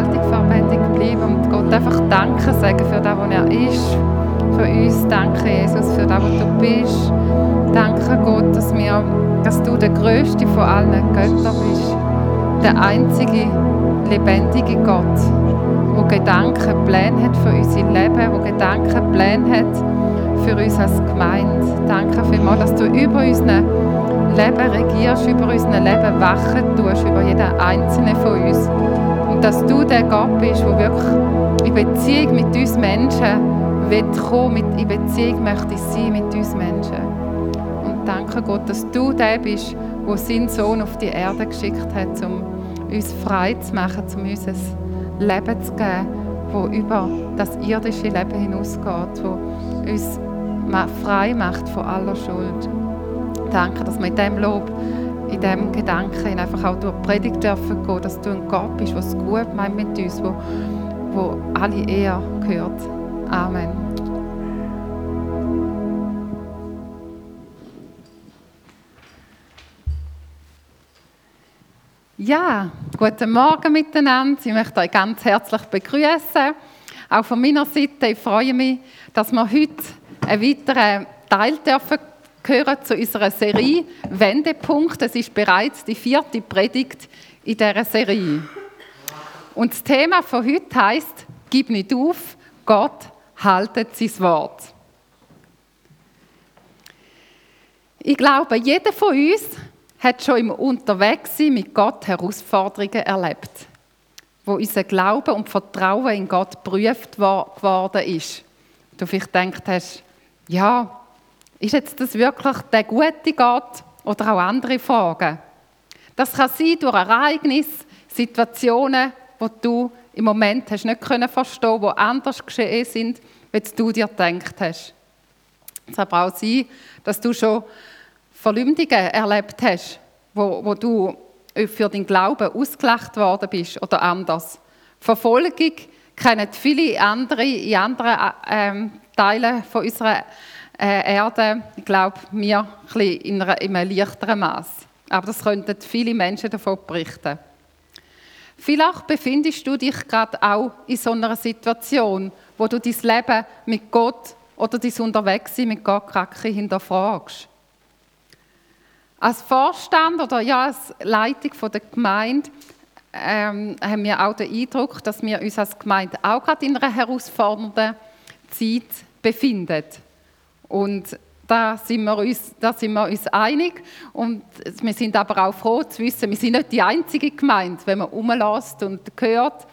gewaltig verbändig bleiben und Gott einfach Danke sagen für das, was er ist. Für uns. Danke, Jesus, für das, was du bist. Danke, Gott, dass, wir, dass du der Größte von allen Göttern bist. Der einzige lebendige Gott, der Gedanken, Pläne hat für unser Leben, der Gedanken, Pläne hat für uns als Gemeinde. Danke vielmals, dass du über unseren Leben regierst, über unser Leben wachen tust, über jeden einzelnen von uns. Dass du der Gott bist, der wirklich in Beziehung mit uns Menschen will kommen, mit, in Beziehung möchte sein mit uns Menschen. Und danke Gott, dass du der bist, der seinen Sohn auf die Erde geschickt hat, um uns frei zu machen, um uns ein Leben zu geben, das über das irdische Leben hinausgeht, das uns frei macht von aller Schuld. Danke, dass wir in diesem Lob, in diesem Gedanken einfach auch durch die Predigt dürfen gehen, dass du ein Gott bist, der es gut meint mit uns, wo, wo alle Ehre gehört. Amen. Ja, guten Morgen miteinander. Ich möchte euch ganz herzlich begrüßen. Auch von meiner Seite ich freue mich, dass wir heute einen weiteren Teil dürfen gehören zu unserer Serie Wendepunkt. Es ist bereits die vierte Predigt in dieser Serie. Und das Thema von heute heißt: Gib nicht auf, Gott haltet sein Wort. Ich glaube, jeder von uns hat schon im Unterwegssein mit Gott Herausforderungen erlebt, wo unser Glaube und Vertrauen in Gott geprüft worden ist. Du vielleicht gedacht hast, ja, ist jetzt das wirklich der gute Gott oder auch andere Fragen? Das kann sein durch Ereignisse, Situationen, wo du im Moment hast nicht können verstehen, wo anders geschehen sind, als du dir gedacht hast. Es kann aber auch sein, dass du schon Verleumdungen erlebt hast, wo, wo du für deinen Glauben ausgelacht worden bist oder anders. Verfolgung kennen viele andere in anderen äh, Teilen von unserer äh, Erde, ich glaube, wir ein in, einer, in einem leichteren Maß. Aber das könnten viele Menschen davon berichten. Vielleicht befindest du dich gerade auch in so einer Situation, wo du dein Leben mit Gott oder dein Unterwegssein mit Gott kacke hinterfragst. Als Vorstand oder ja, als Leitung der Gemeinde ähm, haben wir auch den Eindruck, dass wir uns als Gemeinde auch gerade in einer herausfordernden Zeit befinden. Und da sind, wir uns, da sind wir uns einig. Und wir sind aber auch froh zu wissen, wir sind nicht die einzige Gemeinde. Wenn man umlässt und hört,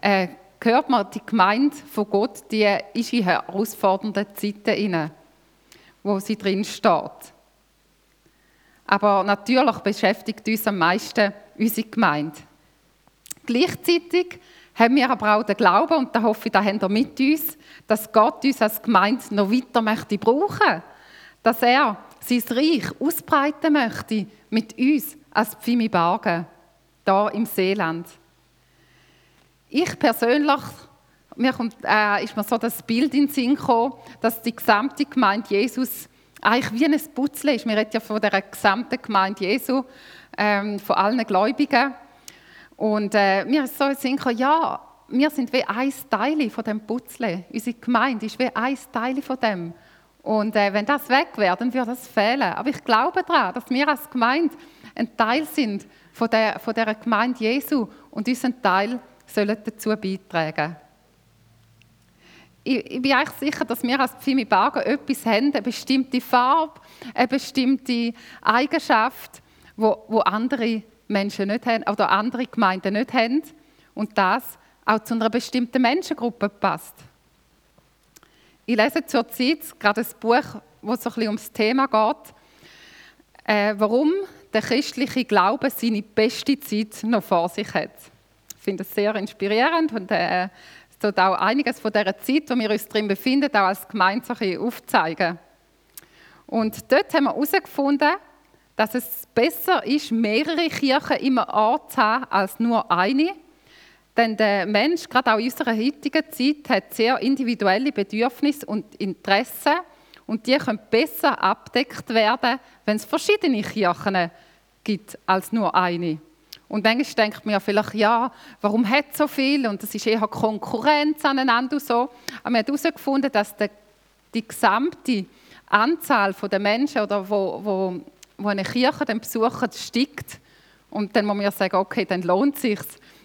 äh, hört man, die Gemeinde von Gott, die ist in herausfordernden Zeiten inne, wo sie drin steht. Aber natürlich beschäftigt uns am meisten unsere Gemeinde. Gleichzeitig haben wir aber auch den Glauben, und da hoffe ich, da habt ihr mit uns, dass Gott uns als Gemeinde noch weiter möchte brauchen. Dass er sein Reich ausbreiten möchte mit uns als Pfimi Bargen, da im Seeland. Ich persönlich, mir kommt, äh, ist mir so das Bild in den Sinn gekommen, dass die gesamte Gemeinde Jesus eigentlich wie ein Putzle ist. Wir reden ja von der gesamten Gemeinde Jesu, ähm, von allen Gläubigen. Und äh, mir ist so ein ja, wir sind wie ein Teil von dem Putzle. Unsere Gemeinde ist wie ein Teil von dem. Und äh, wenn das weg wäre, dann würde das fehlen. Aber ich glaube daran, dass wir als Gemeinde ein Teil sind von der, von der Gemeinde Jesu und unseren Teil sollen dazu beitragen. Ich, ich bin eigentlich sicher, dass wir als Pfimi Barger etwas haben, eine bestimmte Farbe, eine bestimmte Eigenschaft, wo, wo andere Menschen nicht haben oder andere Gemeinden nicht haben und das auch zu einer bestimmten Menschengruppe passt. Ich lese zurzeit gerade ein Buch, wo so ein bisschen ums Thema geht, äh, warum der christliche Glaube seine beste Zeit noch vor sich hat. Ich finde es sehr inspirierend und äh, es tut auch einiges von der Zeit, wo wir uns drin befinden, auch als Gemeinde so ein aufzeigen. Und dort haben wir herausgefunden, dass es besser ist, mehrere Kirchen immer Ort zu haben, als nur eine. Denn der Mensch, gerade auch in unserer heutigen Zeit, hat sehr individuelle Bedürfnisse und Interessen und die können besser abdeckt werden, wenn es verschiedene Kirchen gibt als nur eine. Und manchmal denkt man ja vielleicht, ja, warum hat es so viel? Und das ist eher Konkurrenz aneinander und so. Aber man hat herausgefunden, dass die, die gesamte Anzahl der Menschen, oder wo, wo, wo eine Kirche dann besuchen, steigt. Und dann muss man ja sagen, okay, dann lohnt es sich,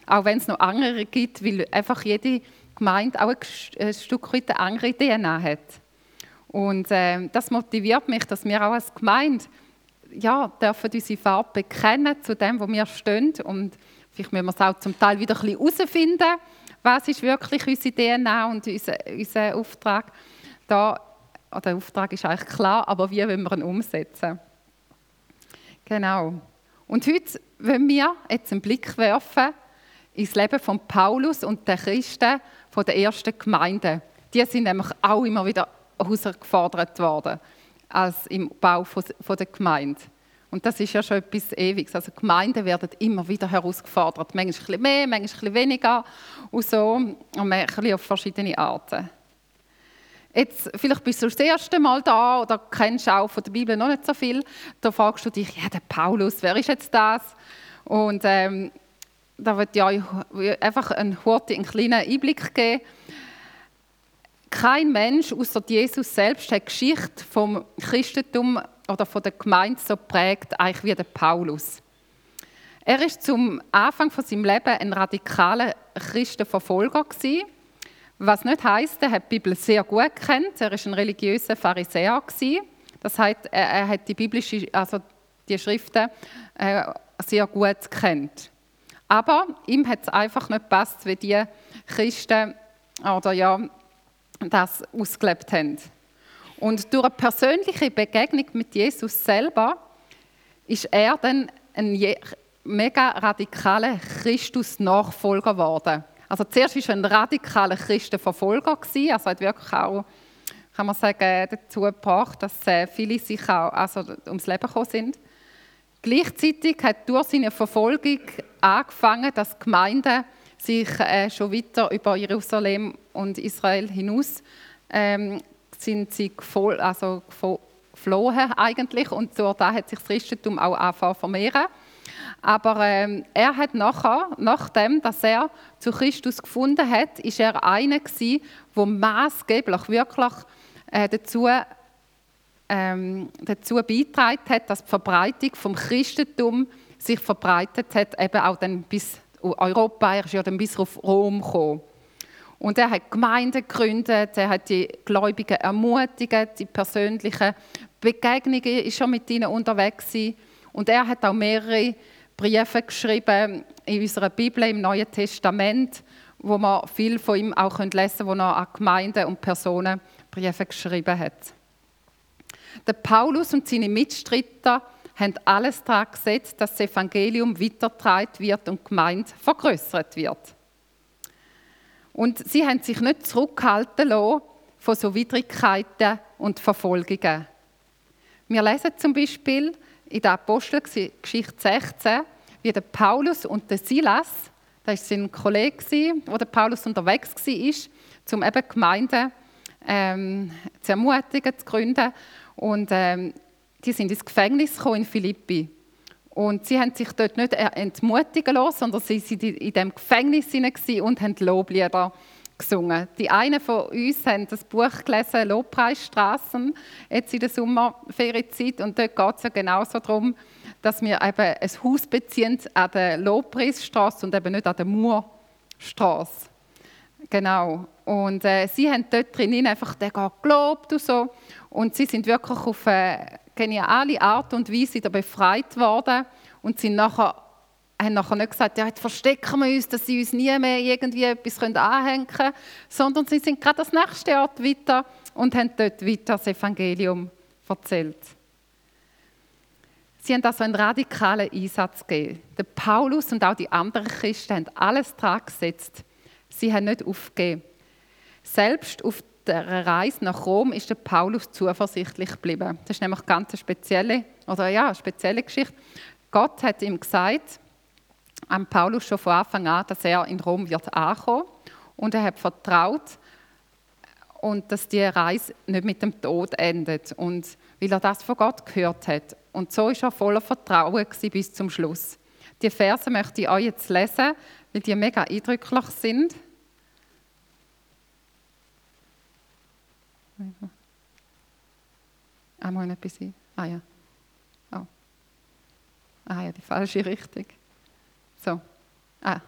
auch wenn es noch andere gibt, weil einfach jede Gemeinde auch ein, Stück weit eine andere DNA hat. Und äh, das motiviert mich, dass wir auch als Gemeinde ja, dürfen unsere Farbe bekennen zu dem, wo wir stehen. Und vielleicht müssen wir es auch zum Teil wieder ein bisschen herausfinden, was ist wirklich unsere DNA und unser, unser Auftrag. Da, der Auftrag ist eigentlich klar, aber wie wollen wir ihn umsetzen? Genau. Und heute wollen wir jetzt einen Blick werfen ins Leben von Paulus und der Christen von der ersten Gemeinde. Die sind nämlich auch immer wieder herausgefordert worden als im Bau von, der Gemeinde. Und das ist ja schon etwas Ewiges. Also Gemeinden werden immer wieder herausgefordert. Manchmal ein bisschen mehr, manchmal ein bisschen weniger und so. Und ein bisschen auf verschiedene Arten. Jetzt, vielleicht bist du das erste Mal da oder kennst auch von der Bibel noch nicht so viel. Da fragst du dich, ja, der Paulus, wer ist jetzt das? Und ähm, da wird ja einfach ein, einen kleinen Einblick geben kein Mensch außer Jesus selbst hat die Geschichte vom Christentum oder von der Gemeinde so prägt, eigentlich wie der Paulus. Er ist zum Anfang von seinem Leben ein radikaler Christenverfolger gewesen, was nicht heißt, er hat die Bibel sehr gut kennt. Er ist ein religiöser Pharisäer. Das heißt, er, er hat die biblische, also die Schriften äh, sehr gut kennt. Aber ihm hat es einfach nicht gepasst, wie die Christen oder ja das ausgelebt haben. Und durch eine persönliche Begegnung mit Jesus selber ist er dann ein mega radikaler Christus-Nachfolger geworden. Also zuerst war er ein radikaler Christenverfolger, also hat wirklich auch, kann man sagen, dazu gebracht, dass äh, viele sich auch also ums Leben gekommen sind. Gleichzeitig hat durch seine Verfolgung angefangen, dass Gemeinden sich äh, schon weiter über Jerusalem und Israel hinaus ähm, sind sie gefol also geflohen eigentlich und durch da hat sich das Christentum auch angefangen vermehren. Aber ähm, er hat nachher, nachdem, dass er zu Christus gefunden hat, ist er einer gewesen, der maßgeblich wirklich äh, dazu, ähm, dazu beigetragen hat, dass die Verbreitung vom Christentum sich verbreitet hat, eben auch dann bis Europa, er ist ja dann bis auf Rom gekommen. Und er hat Gemeinden gegründet, er hat die Gläubigen ermutigt, die persönlichen Begegnungen ist schon mit ihnen unterwegs gewesen. Und er hat auch mehrere Briefe geschrieben in unserer Bibel, im Neuen Testament, wo man viel von ihm auch lesen können, wo er an Gemeinden und Personen Briefe geschrieben hat. Der Paulus und seine Mitstreiter haben alles daran gesetzt, dass das Evangelium weitergetragen wird und die Gemeinde vergrößert wird. Und sie haben sich nicht zurückhalten lassen von so Widrigkeiten und Verfolgungen. Wir lesen zum Beispiel in der Apostelgeschichte 16, wie der Paulus und der Silas, das war sein Kollege, wo der Paulus unterwegs war, um eben Gemeinden ähm, zu ermutigen, zu gründen. Und ähm, die sind ins Gefängnis gekommen in Philippi. Und sie haben sich dort nicht entmutigen lassen, sondern sie waren in dem Gefängnis und haben Loblieder gesungen. Die einen von uns haben das Buch gelesen, Lobpreisstraßen, jetzt in der Sommerferienzeit. Und dort geht es ja genauso darum, dass wir eben ein Haus beziehen an der Lobpreisstraße und eben nicht an der Murstraße. Genau. Und äh, sie haben dort drin einfach den Gott gelobt und so. Und sie sind wirklich auf eine geniale Art und Weise wieder befreit worden und sind nachher, haben nachher nicht gesagt, ja, jetzt verstecken wir uns, dass sie uns nie mehr irgendwie etwas anhängen können, sondern sie sind gerade das nächste Ort weiter und haben dort weiter das Evangelium erzählt. Sie haben also einen radikalen Einsatz gegeben. Der Paulus und auch die anderen Christen haben alles daran gesetzt. Sie haben nicht aufgegeben. Selbst auf der Reise nach Rom ist der Paulus zuversichtlich geblieben. Das ist nämlich eine ganz spezielle, ja, spezielle Geschichte. Gott hat ihm gesagt, an Paulus schon von Anfang an, dass er in Rom wird ankommen und er hat vertraut und dass die Reise nicht mit dem Tod endet und weil er das von Gott gehört hat und so ist er voller Vertrauen bis zum Schluss. Die Verse möchte ich euch jetzt lesen, weil die mega eindrücklich sind. Ah, mal etwas ein. Ah ja. Oh. Ah ja, die falsche Richtung. So. Ah.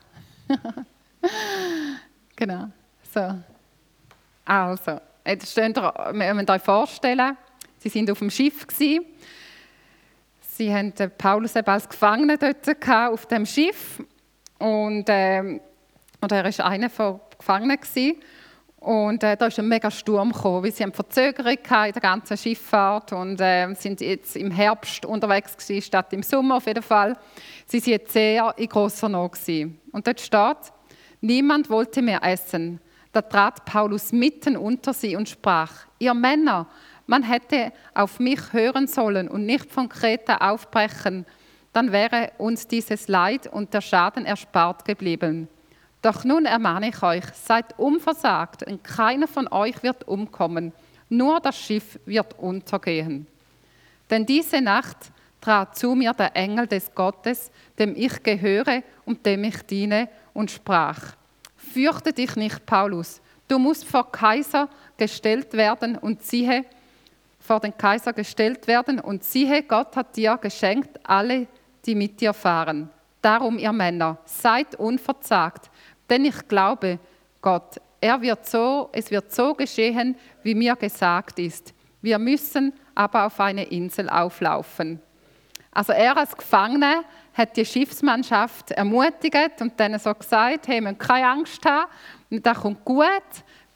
genau. So. Also, jetzt steht ihr, wir müssen euch vorstellen, sie sind auf dem Schiff gewesen. Sie haben Paulus eben als Gefangenen dort auf dem Schiff und, äh, und er war einer der Gefangenen gewesen. Und äh, da ist ein mega Sturm gekommen, weil sie haben Verzögerung in der ganzen Schifffahrt und äh, sind jetzt im Herbst unterwegs gewesen, statt im Sommer auf jeden Fall. Sie sind jetzt sehr in grosser Not gewesen. Und dort steht, niemand wollte mehr essen. Da trat Paulus mitten unter sie und sprach, ihr Männer, man hätte auf mich hören sollen und nicht von Kreta aufbrechen, dann wäre uns dieses Leid und der Schaden erspart geblieben. Doch nun ermahne ich euch, seid unversagt und keiner von euch wird umkommen, nur das Schiff wird untergehen. Denn diese Nacht trat zu mir der Engel des Gottes, dem ich gehöre und dem ich diene, und sprach, fürchte dich nicht, Paulus, du musst vor Kaiser gestellt werden und siehe, vor den Kaiser gestellt werden und siehe, Gott hat dir geschenkt alle, die mit dir fahren. Darum, ihr Männer, seid unverzagt, denn ich glaube, Gott, er wird so, es wird so geschehen, wie mir gesagt ist. Wir müssen aber auf eine Insel auflaufen. Also er als Gefangener hat die Schiffsmannschaft ermutigt und denen so gesagt, hey, wir keine Angst haben, das kommt gut,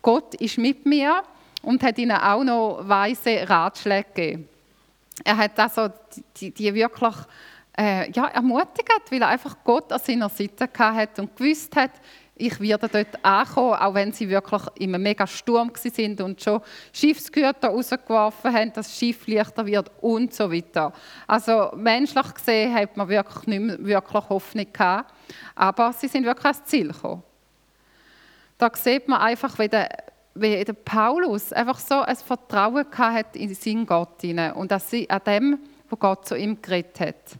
Gott ist mit mir und hat ihnen auch noch weise Ratschläge gegeben. Er hat also die, die wirklich äh, ja, ermutigt, weil er einfach Gott an seiner Seite hatte und gewusst hat, ich werde dort ankommen, auch wenn sie wirklich in einem mega Sturm sind und schon Schiffsgüter rausgeworfen haben, dass das Schiff leichter wird und so weiter. Also menschlich gesehen hat man wirklich nicht mehr wirklich Hoffnung gehabt, aber sie sind wirklich ans Ziel gekommen. Da sieht man einfach, wie der, wie der Paulus einfach so ein Vertrauen hat in seinen Gott und an dem, wo Gott zu ihm geredet hat.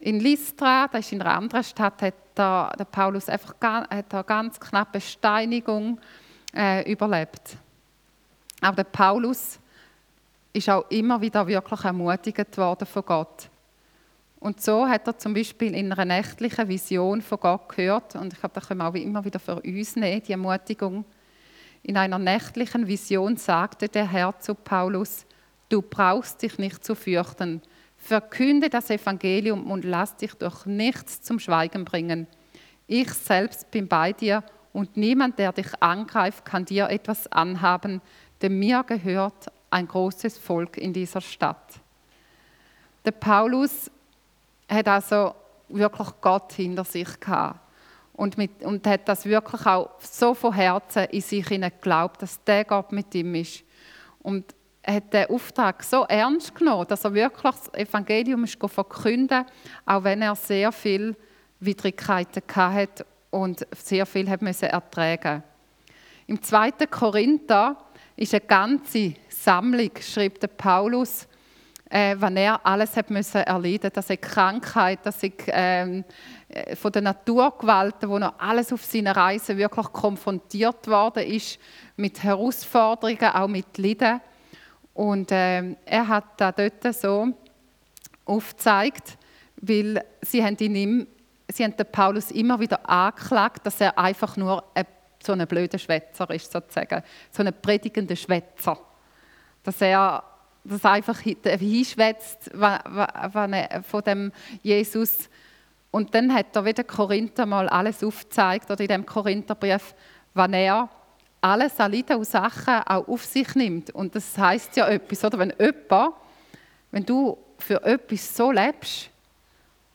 In Lystra, das ist in einer anderen Stadt, hat der, der Paulus einfach hat eine ganz knappe Steinigung äh, überlebt. Aber der Paulus ist auch immer wieder wirklich ermutigt worden von Gott. Und so hat er zum Beispiel in einer nächtlichen Vision von Gott gehört, und ich glaube, das können wir auch immer wieder für uns nehmen, die Ermutigung. In einer nächtlichen Vision sagte der Herr zu Paulus, du brauchst dich nicht zu fürchten, Verkünde das Evangelium und lass dich durch nichts zum Schweigen bringen. Ich selbst bin bei dir und niemand, der dich angreift, kann dir etwas anhaben, denn mir gehört ein großes Volk in dieser Stadt. Der Paulus hat also wirklich Gott hinter sich gehabt und, mit, und hat das wirklich auch so von Herzen in sich geglaubt, dass der Gott mit ihm ist. Und hat den Auftrag so ernst genommen, dass er wirklich das Evangelium ist verkünden auch wenn er sehr viele Widrigkeiten hatte und sehr viel hat müssen ertragen Im 2. Korinther ist eine ganze Sammlung, schreibt Paulus, äh, wenn er alles hat müssen erleiden, dass er Krankheit, dass er ähm, äh, von der Naturgewalten, wo er alles auf seiner Reise wirklich konfrontiert worden ist, mit Herausforderungen, auch mit Leiden und äh, er hat da dort so aufgezeigt, weil sie haben ihn im, sie haben den Paulus immer wieder angeklagt, dass er einfach nur ein, so ein blöder Schwätzer ist, sozusagen. So ein predigender Schwätzer. Dass er das einfach hinschwätzt von dem Jesus. Und dann hat er wieder Korinther mal alles aufgezeigt, oder in dem Korintherbrief, wann er alles an Leiden und Sachen auch auf sich nimmt. Und das heißt ja etwas, oder? Wenn jemand, wenn du für etwas so lebst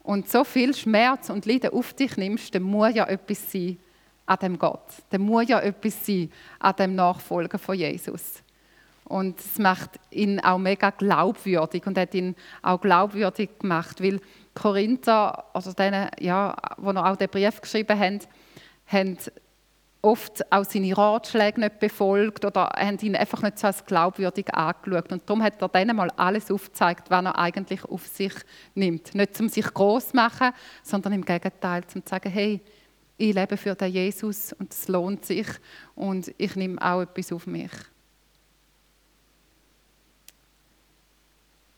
und so viel Schmerz und Leiden auf dich nimmst, dann muss ja etwas sein an dem Gott. Dann muss ja etwas sein an dem Nachfolger von Jesus. Und es macht ihn auch mega glaubwürdig und hat ihn auch glaubwürdig gemacht, weil Korinther, also denen, ja, wo er auch den Brief geschrieben haben, haben oft auch seine Ratschläge nicht befolgt oder haben ihn einfach nicht so als glaubwürdig angeschaut. Und darum hat er denen mal alles aufgezeigt, was er eigentlich auf sich nimmt. Nicht um sich groß zu machen, sondern im Gegenteil, um zu sagen, hey, ich lebe für den Jesus und es lohnt sich und ich nehme auch etwas auf mich.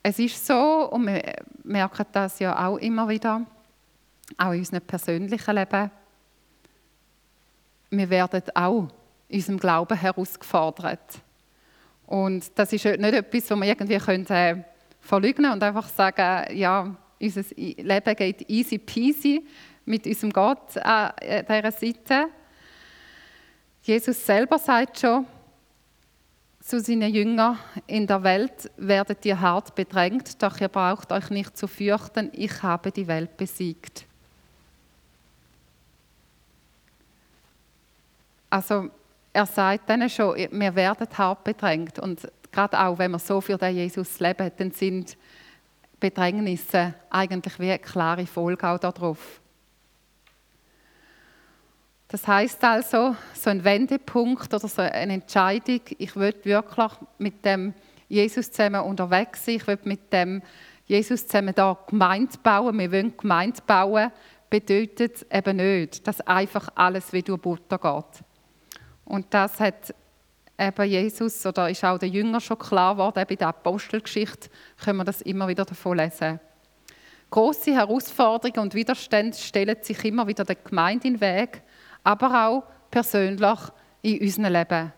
Es ist so, und wir merken das ja auch immer wieder, auch in unserem persönlichen Leben, wir werden auch in unserem Glauben herausgefordert. Und das ist nicht etwas, was wir irgendwie können, äh, verleugnen und einfach sagen, ja, unser Leben geht easy peasy mit unserem Gott an dieser Seite. Jesus selber sagt schon zu seinen Jüngern, in der Welt werdet ihr hart bedrängt, doch ihr braucht euch nicht zu fürchten, ich habe die Welt besiegt. Also er sagt dann schon, wir werden hart bedrängt. Und gerade auch, wenn wir so für den Jesus leben, dann sind Bedrängnisse eigentlich wie eine klare Folge auch darauf. Das heißt also, so ein Wendepunkt oder so eine Entscheidung, ich will wirklich mit dem Jesus zusammen unterwegs sein, ich will mit dem Jesus zusammen da Gemeinde bauen, wir wollen Gemeinde bauen, bedeutet eben nicht, dass einfach alles wie durch Butter geht. Und das hat eben Jesus oder ist auch den Jüngern schon klar geworden, bei der Apostelgeschichte können wir das immer wieder davon lesen. Große Herausforderungen und Widerstände stellen sich immer wieder der Gemeinde in den Weg, aber auch persönlich in unserem Leben.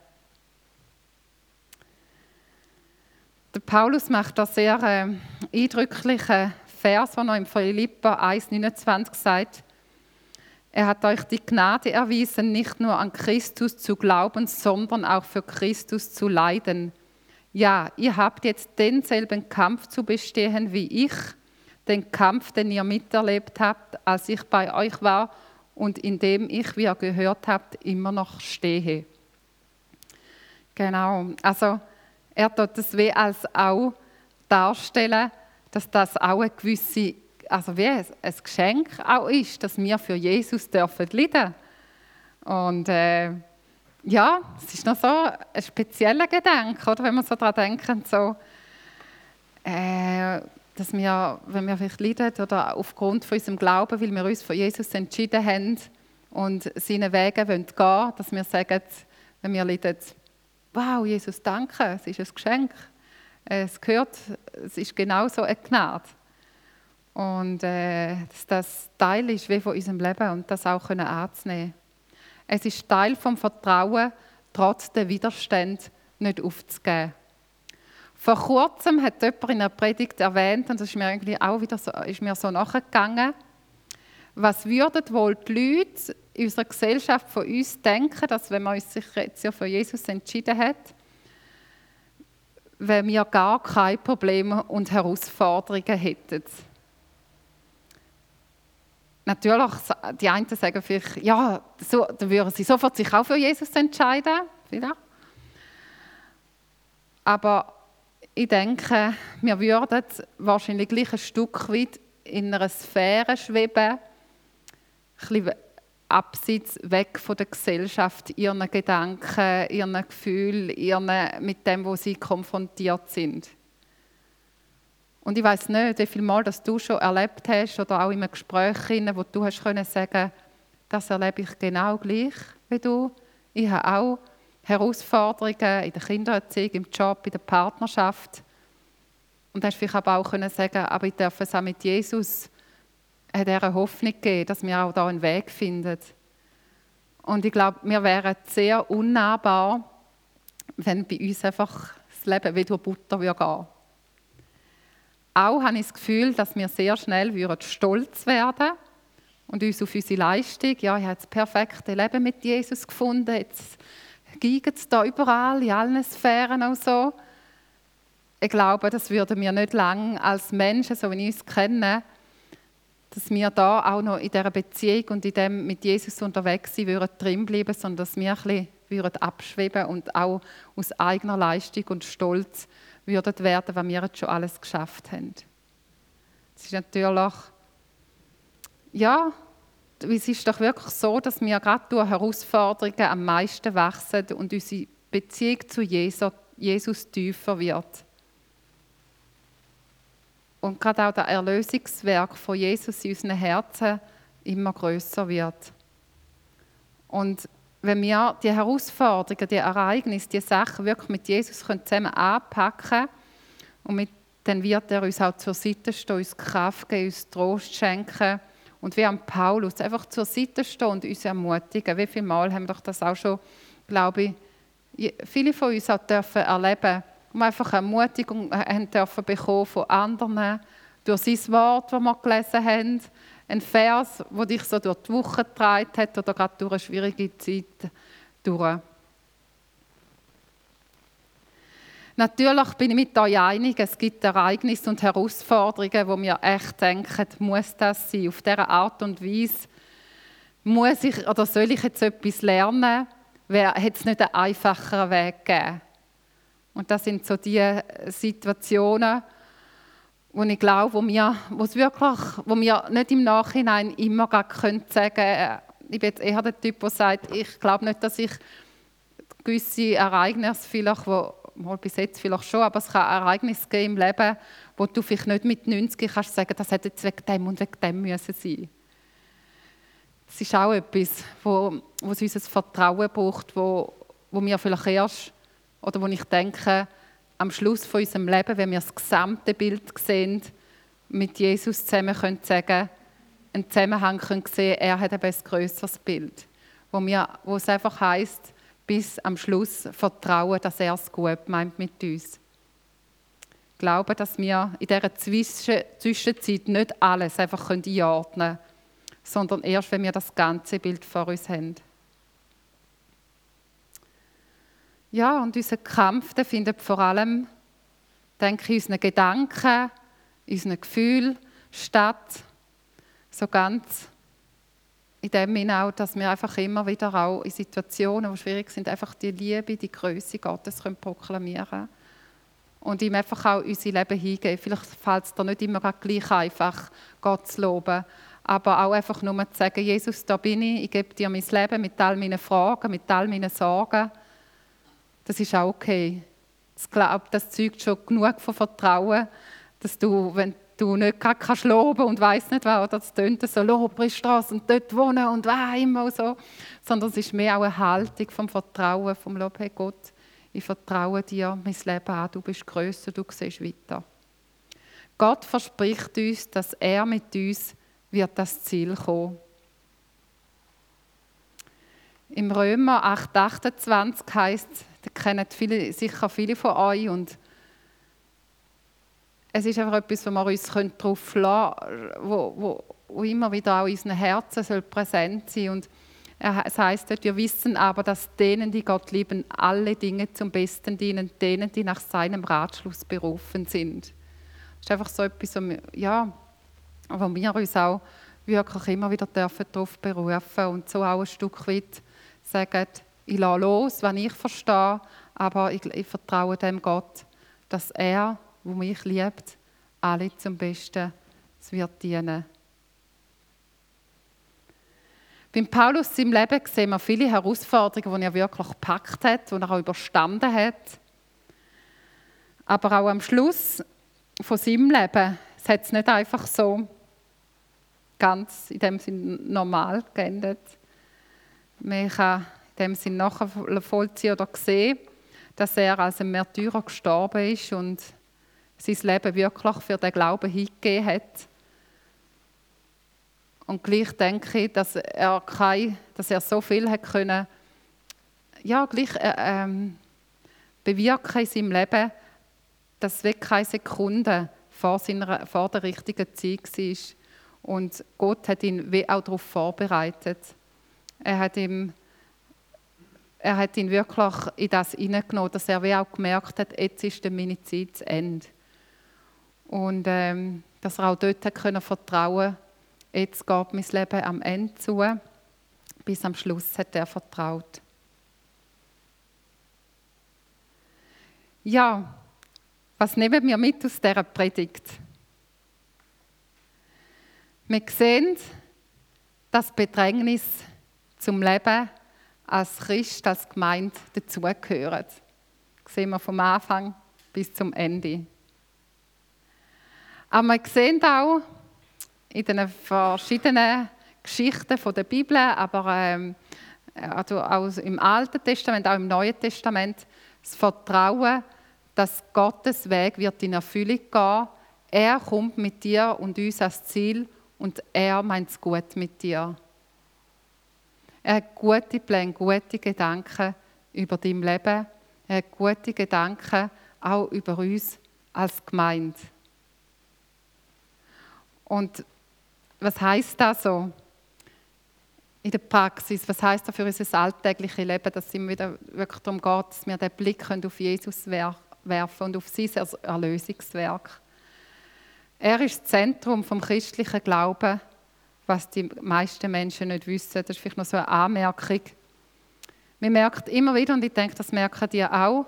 Der Paulus macht da sehr äh, eindrücklichen Vers, der noch im Philippa 1,29 sagt, er hat euch die Gnade erwiesen, nicht nur an Christus zu glauben, sondern auch für Christus zu leiden. Ja, ihr habt jetzt denselben Kampf zu bestehen wie ich, den Kampf, den ihr miterlebt habt, als ich bei euch war und in dem ich, wie ihr gehört habt, immer noch stehe. Genau, also er tut das wie als auch darstellen, dass das auch eine gewisse also wie ein, Geschenk auch ist, dass wir für Jesus dürfen leiden. Und äh, ja, es ist noch so ein spezieller Gedanke, oder wenn wir so daran denken, so, äh, dass wir, wenn wir vielleicht leiden oder aufgrund von unserem Glauben, weil wir uns für Jesus entschieden haben und seine Wege gehen wollen, dass wir sagen, wenn wir leiden, wow, Jesus, danke, es ist ein Geschenk. Es gehört, es ist genauso eine Gnade. Und äh, dass das Teil ist wie von unserem Leben und das auch können anzunehmen. Es ist Teil vom Vertrauen, trotz der Widerstand nicht aufzugeben. Vor kurzem hat jemand in einer Predigt erwähnt, und das ist mir irgendwie auch wieder so, ist mir so nachgegangen, was würden wohl die Leute in unserer Gesellschaft von uns denken, dass wenn man sich jetzt ja für Jesus entschieden hat, wenn wir gar keine Probleme und Herausforderungen hätten natürlich, die einen sagen vielleicht, ja, so, dann würden sie sofort sich auch für Jesus entscheiden. Vielleicht. Aber ich denke, wir würden wahrscheinlich gleich ein Stück weit in einer Sphäre schweben, ein bisschen abseits weg von der Gesellschaft, ihren Gedanken, ihren Gefühlen, ihren, mit dem, wo sie konfrontiert sind. Und ich weiß nicht, wie viel Mal dass du schon erlebt hast oder auch in einem Gespräch, wo du hast können sagen, das erlebe ich genau gleich wie du. Ich habe auch Herausforderungen in der Kindererziehung, im Job, in der Partnerschaft. Und hast vielleicht aber auch können sagen, aber ich darf es auch mit Jesus hat er eine Hoffnung gegeben, dass wir auch da einen Weg finden. Und ich glaube, wir wären sehr unnahbar, wenn bei uns einfach das Leben wie durch Butter gehen würde. Auch habe ich das Gefühl, dass wir sehr schnell stolz werden und uns auf unsere Leistung, ja, ich habe das perfekte Leben mit Jesus gefunden, jetzt giegt es da überall, in allen Sphären auch so. Ich glaube, das würden wir nicht lange als Menschen, so wie ich uns kennen, dass wir da auch noch in dieser Beziehung und in dem mit Jesus unterwegs sein würden, drinbleiben, sondern dass wir ein bisschen würden abschweben und auch aus eigener Leistung und Stolz würden werden, was wir jetzt schon alles geschafft haben. Es ist natürlich, ja, es ist doch wirklich so, dass wir gerade durch Herausforderungen am meisten wachsen und unsere Beziehung zu Jesus, Jesus tiefer wird. Und gerade auch das Erlösungswerk von Jesus in unseren Herzen immer größer wird. Und wenn wir die Herausforderungen, die Ereignisse, die Sachen wirklich mit Jesus zusammen anpacken und mit, dann wird er uns auch zur Seite stehen, uns Kraft geben, uns Trost schenken und wie am Paulus einfach zur Seite stehen und uns ermutigen. Wie viele Mal haben wir das auch schon, glaube ich, viele von uns auch dürfen erleben, wir einfach Ermutigung haben dürfen bekommen von anderen durch sein Wort, das wir gelesen haben ein Vers, der dich so durch die Woche getragen hat oder gerade durch eine schwierige Zeit durch. Natürlich bin ich mit euch einig, es gibt Ereignisse und Herausforderungen, wo wir echt denken, muss das sein? Auf diese Art und Weise muss ich oder soll ich jetzt etwas lernen? Hätte es nicht einen einfacheren Weg gegeben? Und das sind so die Situationen, wo ich glaube, wo wir, wo's wirklich, wo wir nicht im Nachhinein immer können sagen können, ich bin jetzt eher der Typ, der sagt, ich glaube nicht, dass ich gewisse Ereignisse vielleicht, wo, mal bis jetzt vielleicht schon, aber es kann Ereignisse geben im Leben, wo du vielleicht nicht mit 90 kannst sagen, das hätte jetzt wegen dem und wegen dem müssen sein. Das ist auch etwas, wo, wo es unser Vertrauen braucht, wo, wo wir vielleicht erst, oder wo ich denke, am Schluss von unserem Leben, wenn wir das gesamte Bild sehen, mit Jesus zusammen können sagen, einen Zusammenhang können sehen, er hat ein größeres Bild, wo, wir, wo es einfach heißt, bis am Schluss vertrauen, dass er es gut meint mit uns. Ich glaube, dass wir in dieser Zwischenzeit nicht alles einfach einordnen können, sondern erst, wenn wir das ganze Bild vor uns haben. Ja, und unser Kampf der findet vor allem, denke ich, in unseren Gedanken, in unseren Gefühlen statt. So ganz in dem Sinne auch, dass wir einfach immer wieder auch in Situationen, die schwierig sind, einfach die Liebe, die Größe Gottes können proklamieren und ihm einfach auch unser Leben hingeben. Vielleicht fällt es dir nicht immer gleich einfach, Gott zu loben, aber auch einfach nur zu sagen, Jesus, da bin ich, ich gebe dir mein Leben mit all meinen Fragen, mit all meinen Sorgen das ist auch okay. Ich glaube, das zeugt schon genug von Vertrauen, dass du, wenn du nicht kannst loben und weißt nicht was, oder es tönt so, Lobpreisstraße und dort wohnen und was immer so, sondern es ist mehr auch eine Haltung vom Vertrauen, vom Lob, hey Gott, ich vertraue dir mein Leben an, du bist grösser, du siehst weiter. Gott verspricht uns, dass er mit uns wird das Ziel kommen. Im Römer 8,28 heißt es, das kennen viele, sicher viele von euch. Und es ist einfach etwas, wo wir uns darauf verlassen wo, wo, wo immer wieder auch in unseren Herzen soll präsent sein und es heißt dort, wir wissen aber, dass denen, die Gott lieben, alle Dinge zum Besten dienen, denen, die nach seinem Ratschluss berufen sind. Das ist einfach so etwas, ja, wo wir uns auch wirklich immer wieder darauf berufen und so auch ein Stück weit sagen, ich lasse los, wenn ich verstehe, aber ich, ich vertraue dem Gott, dass er, wo mich liebt, alle zum Besten wird dienen. Beim Paulus im Leben sehen wir viele Herausforderungen, die er wirklich gepackt hat, die er auch überstanden hat. Aber auch am Schluss von seinem Leben hat es nicht einfach so ganz in dem Sinne normal geendet. Man kann in dem Sinn nachvollziehen oder sehen, dass er als ein Märtyrer gestorben ist und sein Leben wirklich für den Glauben hingegeben hat. Und gleich denke ich, dass er, kein, dass er so viel hat können, ja, gleich äh, ähm, bewirken in seinem Leben, dass es keine Sekunde vor, seiner, vor der richtigen Zeit war. Und Gott hat ihn auch darauf vorbereitet. Er hat ihm er hat ihn wirklich in das hineingenommen, dass er wie auch gemerkt hat, jetzt ist meine Zeit zu Ende. Und ähm, dass er auch dort hat können vertrauen jetzt geht mein Leben am Ende zu. Bis am Schluss hat er vertraut. Ja, was nehmen wir mit aus dieser Predigt? Wir sehen, das Bedrängnis zum Leben als Christ, als Gemeinde dazugehören. Das sehen wir vom Anfang bis zum Ende. Aber wir sehen auch in den verschiedenen Geschichten der Bibel, aber ähm, also auch im Alten Testament, auch im Neuen Testament, das Vertrauen, dass Gottes Weg wird in Erfüllung gehen. Er kommt mit dir und uns als Ziel und er meint es gut mit dir. Er hat gute Pläne, gute Gedanken über dein Leben. Er hat gute Gedanken auch über uns als Gemeinde. Und was heißt das so in der Praxis? Was heißt das für unser alltägliches Leben, dass es immer wieder wirklich darum geht, dass wir den Blick auf Jesus werfen und auf sein Erlösungswerk? Er ist das Zentrum vom christlichen Glauben was die meisten Menschen nicht wissen. Das ist vielleicht noch so eine Anmerkung. Man merkt immer wieder, und ich denke, das merken die auch,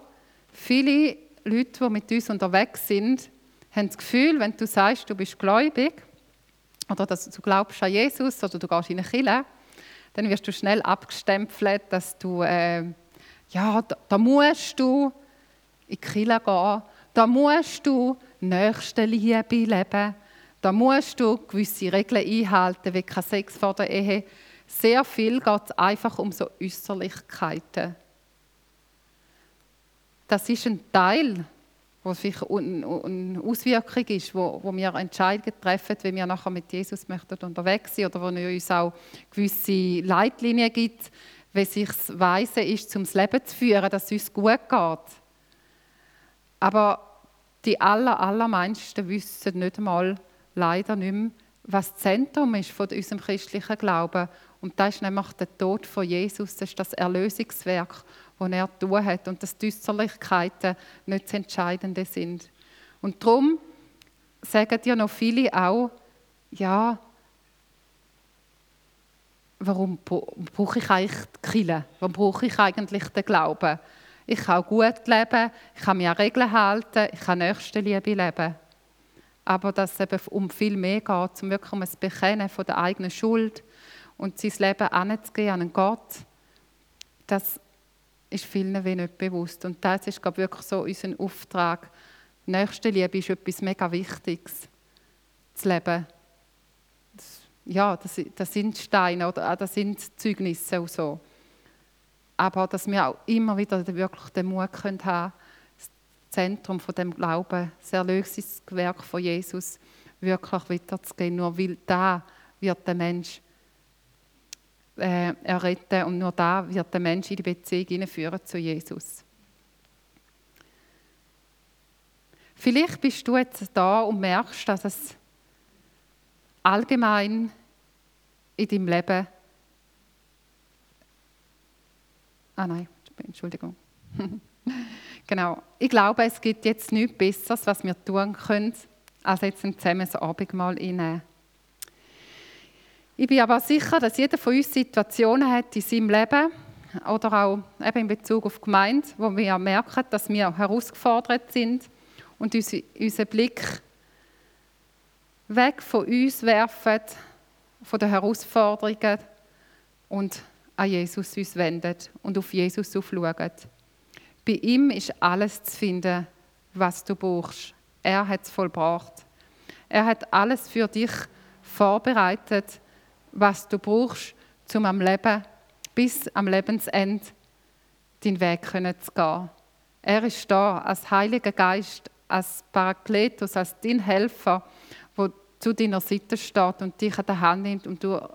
viele Leute, die mit uns unterwegs sind, haben das Gefühl, wenn du sagst, du bist gläubig oder dass du glaubst an Jesus oder du gehst in eine Kirche, dann wirst du schnell abgestempelt, dass du, äh, ja, da, da, musst du in die Kirche gehen, da musst du Nächstenliebe leben, da musst du gewisse Regeln einhalten, wie kein Sex vor der Ehe. Sehr viel geht es einfach um so Äußerlichkeiten. Das ist ein Teil, wo sich eine Auswirkung ist, wo, wo wir Entscheidungen treffen, wie wir nachher mit Jesus möchten unterwegs sind oder wo er uns auch gewisse Leitlinien gibt, wie sich weise ist, zum Leben zu führen, dass es uns gut geht. Aber die aller, allermeisten wissen nicht einmal, leider nicht mehr, was das Zentrum ist von unserem christlichen Glauben. Und das ist nämlich der Tod von Jesus, das ist das Erlösungswerk, das er tun hat und dass die Äußerlichkeiten nicht das Entscheidende sind. Und darum sagen ja noch viele auch, ja, warum brauche ich eigentlich die Kirche? Warum brauche ich eigentlich den Glauben? Ich kann gut leben, ich kann mich an Regeln halten, ich kann Nächstenliebe leben aber dass es eben um viel mehr geht, um wirklich um ein Bekennen von der eigenen Schuld und sein Leben anzugehen an einen Gott, das ist vielen wenig nicht bewusst. Und das ist glaube ich, wirklich so unser Auftrag. Nächstenliebe ist etwas mega Wichtiges, zu leben. Das, ja, das, das, sind Steine oder das sind Zeugnisse und so. Aber dass wir auch immer wieder wirklich den Mut haben können, Zentrum von dem Glauben, das Erlösungswerk von Jesus, wirklich weiterzugehen. Nur weil da wird der Mensch äh, erretten und nur da wird der Mensch in die Beziehung hineinführen zu Jesus. Vielleicht bist du jetzt da und merkst, dass es allgemein in deinem Leben. Ah nein, Entschuldigung. Genau. Ich glaube, es gibt jetzt nichts Besseres, was wir tun können, als jetzt ein zusammen Abendmahl einnehmen. Ich bin aber sicher, dass jeder von uns Situationen hat in seinem Leben oder auch eben in Bezug auf die Gemeinde, wo wir merken, dass wir herausgefordert sind und unseren Blick weg von uns werfen, von den Herausforderungen und an Jesus uns wenden und auf Jesus aufschauen. Bei ihm ist alles zu finden, was du brauchst. Er hat es vollbracht. Er hat alles für dich vorbereitet, was du brauchst, um am Leben bis am Lebensende deinen Weg zu gehen. Er ist da als Heiliger Geist, als Parakletos, als dein Helfer, der zu deiner Seite steht und dich an der Hand nimmt und durch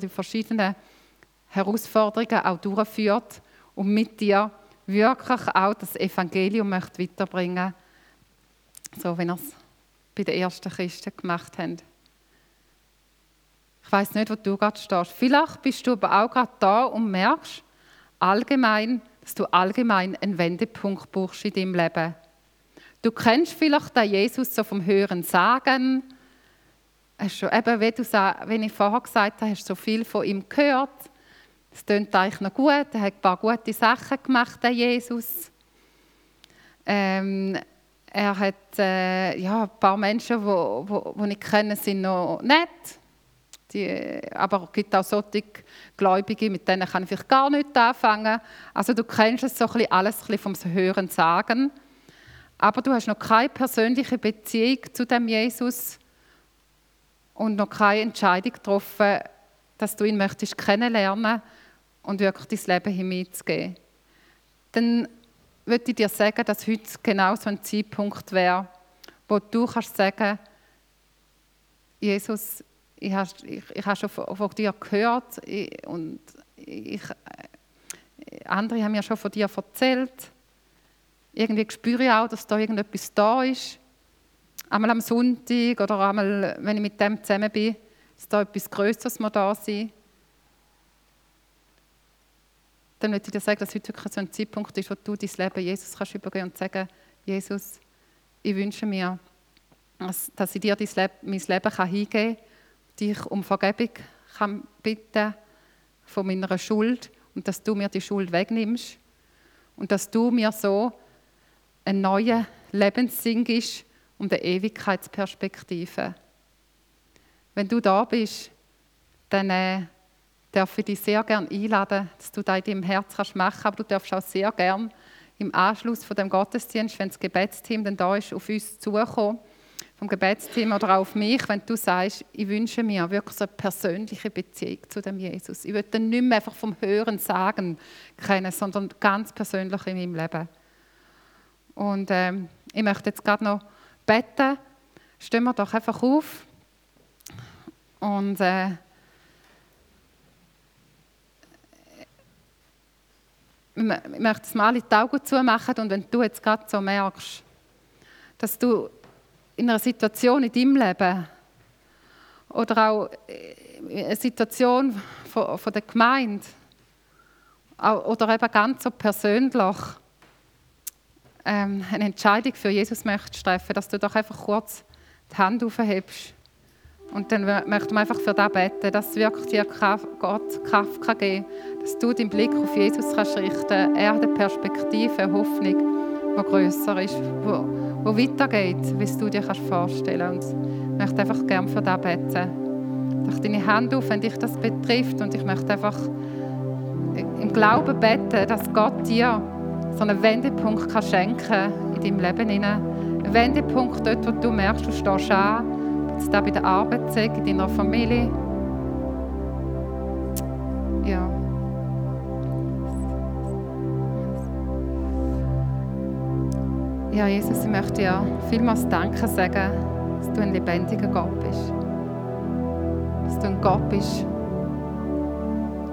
die verschiedenen Herausforderungen auch durchführt und mit dir wirklich auch das Evangelium möchte weiterbringen so wie er es bei den ersten Christen gemacht haben. Ich weiß nicht, wo du gerade stehst. Vielleicht bist du aber auch gerade da und merkst allgemein, dass du allgemein einen Wendepunkt brauchst in deinem Leben. Du kennst vielleicht den Jesus so vom Hören sagen. Hast schon, eben, wie, du, wie ich vorher gesagt habe, hast du so viel von ihm gehört. Es klingt eigentlich noch gut. Er hat ein paar gute Sachen gemacht, der Jesus. Ähm, er hat äh, ja, ein paar Menschen, die wo, wo, wo ich kenne, sind noch nett. Die, aber es gibt auch solche Gläubige, mit denen kann ich vielleicht gar nicht anfangen. Also du kennst es so ein bisschen, alles ein bisschen vom Hören sagen. Aber du hast noch keine persönliche Beziehung zu dem Jesus und noch keine Entscheidung getroffen, dass du ihn möchtest kennenlernen und wirklich dein Leben hineinzugeben. Dann würde ich dir sagen, dass heute genau so ein Zeitpunkt wäre, wo du kannst sagen, Jesus, ich habe, ich, ich habe schon von, von dir gehört ich, und ich, andere haben mir schon von dir erzählt. Irgendwie spüre ich auch, dass da irgendetwas da ist. Einmal am Sonntag oder einmal, wenn ich mit dem zusammen bin, dass da etwas Größeres da sein dann würde ich dir sagen, dass heute wirklich so ein Zeitpunkt ist, wo du dein Leben Jesus kannst übergeben und sagen, Jesus, ich wünsche mir, dass ich dir dein Leben, mein Leben kann hingeben kann, dich um Vergebung kann bitten von meiner Schuld und dass du mir die Schuld wegnimmst und dass du mir so einen neuen Lebenssinn gibst und eine Ewigkeitsperspektive. Wenn du da bist, dann äh, darf ich dich sehr gerne einladen, dass du das in deinem Herz kannst machen aber du darfst auch sehr gerne im Anschluss von dem Gottesdienst, wenn das Gebetsteam dann da ist, auf uns zukommen, vom Gebetsteam oder auch auf mich, wenn du sagst, ich wünsche mir wirklich so eine persönliche Beziehung zu dem Jesus. Ich will dann nicht mehr einfach vom Hören sagen kennen, sondern ganz persönlich in meinem Leben. Und ähm, ich möchte jetzt gerade noch beten. Stehen wir doch einfach auf und äh, ich möchte es mal in die Augen zumachen und wenn du jetzt gerade so merkst, dass du in einer Situation in deinem Leben oder auch in einer Situation von, von der Gemeinde oder eben ganz so persönlich ähm, eine Entscheidung für Jesus möchtest treffen, dass du doch einfach kurz die Hand aufhebst und dann möchten wir einfach für das beten, dass wirklich dir Gott Kraft geben kann, dass du deinen Blick auf Jesus kannst richten Er hat eine Perspektive, eine Hoffnung, die grösser ist, die, weitergeht, wie du dir kannst vorstellen kannst. Und ich möchte einfach gerne für das beten. Ich deine Hand auf, wenn dich das betrifft. Und ich möchte einfach im Glauben beten, dass Gott dir so einen Wendepunkt kann schenken in deinem Leben. Einen Wendepunkt dort, wo du merkst, du stehst an es da bei der Arbeit zeigt, in deiner Familie. Ja. Ja, Jesus, ich möchte dir vielmals Danke sagen, dass du ein lebendiger Gott bist. Dass du ein Gott bist,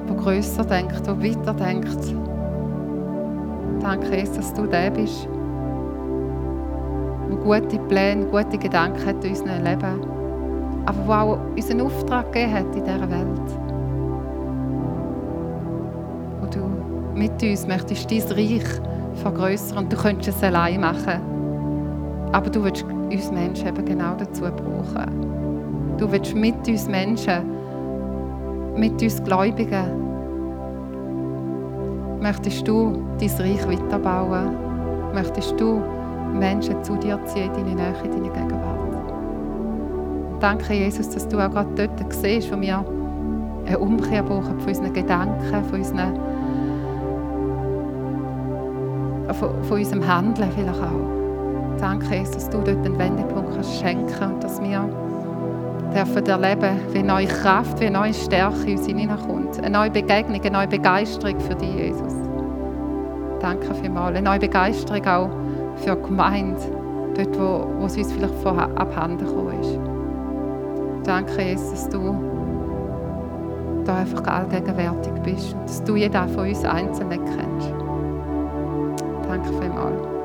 der grösser denkt, der weiter denkt. Danke, Jesus, dass du der bist, der gute Pläne, gute Gedanken hat in unserem Leben aber wo auch unseren Auftrag gegeben hat in dieser Welt. Wo du mit uns möchtest dein Reich vergrößern und du könntest es allein machen. Aber du willst uns Menschen eben genau dazu brauchen. Du willst mit uns Menschen, mit uns Gläubigen, möchtest du dein Reich weiterbauen. Möchtest du Menschen zu dir ziehen, in deine Nähe, in deine Gegenwart. Danke, Jesus, dass du auch gerade dort siehst, wo wir eine Umkehr brauchen von unseren Gedanken, von, unseren, von, von unserem Handeln vielleicht auch. Danke, Jesus, dass du dort einen Wendepunkt kannst schenken und dass wir dürfen erleben, wie neue Kraft, wie neue Stärke in uns hineinkommt. Eine neue Begegnung, eine neue Begeisterung für dich, Jesus. Danke vielmals. Eine neue Begeisterung auch für die Gemeinde, dort, wo, wo es uns vielleicht vorher abhanden gekommen ist. Danke, Jesus, dass du da einfach allgegenwärtig bist und dass du jeden von uns einzeln kennst. Danke vielmals.